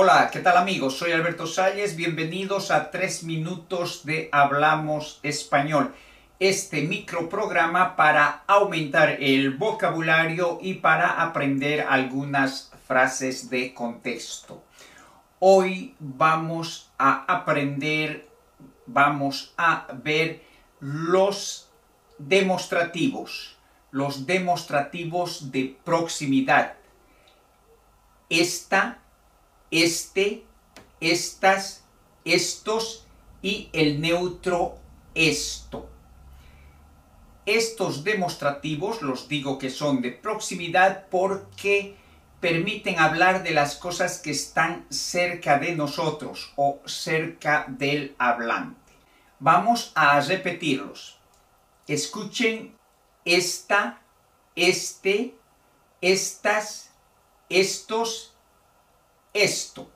Hola, ¿qué tal amigos? Soy Alberto Salles, bienvenidos a 3 minutos de Hablamos Español, este microprograma para aumentar el vocabulario y para aprender algunas frases de contexto. Hoy vamos a aprender, vamos a ver los demostrativos, los demostrativos de proximidad. Esta este, estas, estos y el neutro esto. Estos demostrativos los digo que son de proximidad porque permiten hablar de las cosas que están cerca de nosotros o cerca del hablante. Vamos a repetirlos. Escuchen esta, este, estas, estos esto.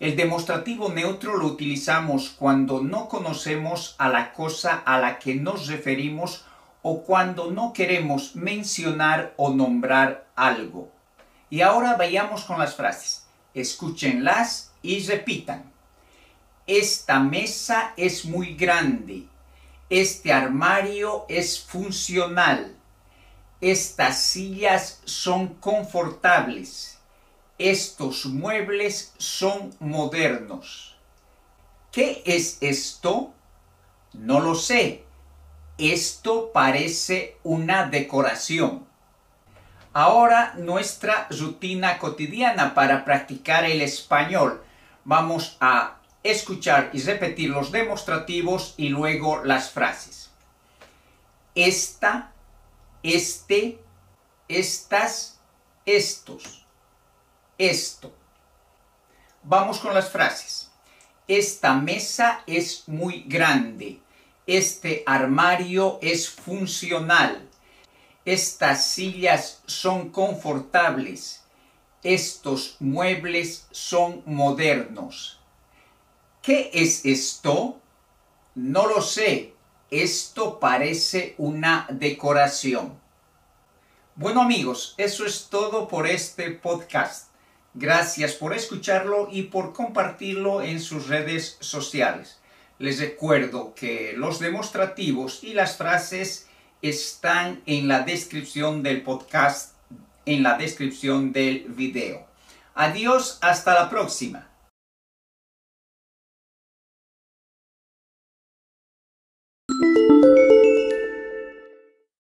El demostrativo neutro lo utilizamos cuando no conocemos a la cosa a la que nos referimos o cuando no queremos mencionar o nombrar algo. Y ahora vayamos con las frases. Escúchenlas y repitan. Esta mesa es muy grande. Este armario es funcional. Estas sillas son confortables estos muebles son modernos. ¿Qué es esto? No lo sé. Esto parece una decoración. Ahora nuestra rutina cotidiana para practicar el español. Vamos a escuchar y repetir los demostrativos y luego las frases. Esta, este, estas, estos esto. Vamos con las frases. Esta mesa es muy grande. Este armario es funcional. Estas sillas son confortables. Estos muebles son modernos. ¿Qué es esto? No lo sé. Esto parece una decoración. Bueno amigos, eso es todo por este podcast. Gracias por escucharlo y por compartirlo en sus redes sociales. Les recuerdo que los demostrativos y las frases están en la descripción del podcast, en la descripción del video. Adiós, hasta la próxima.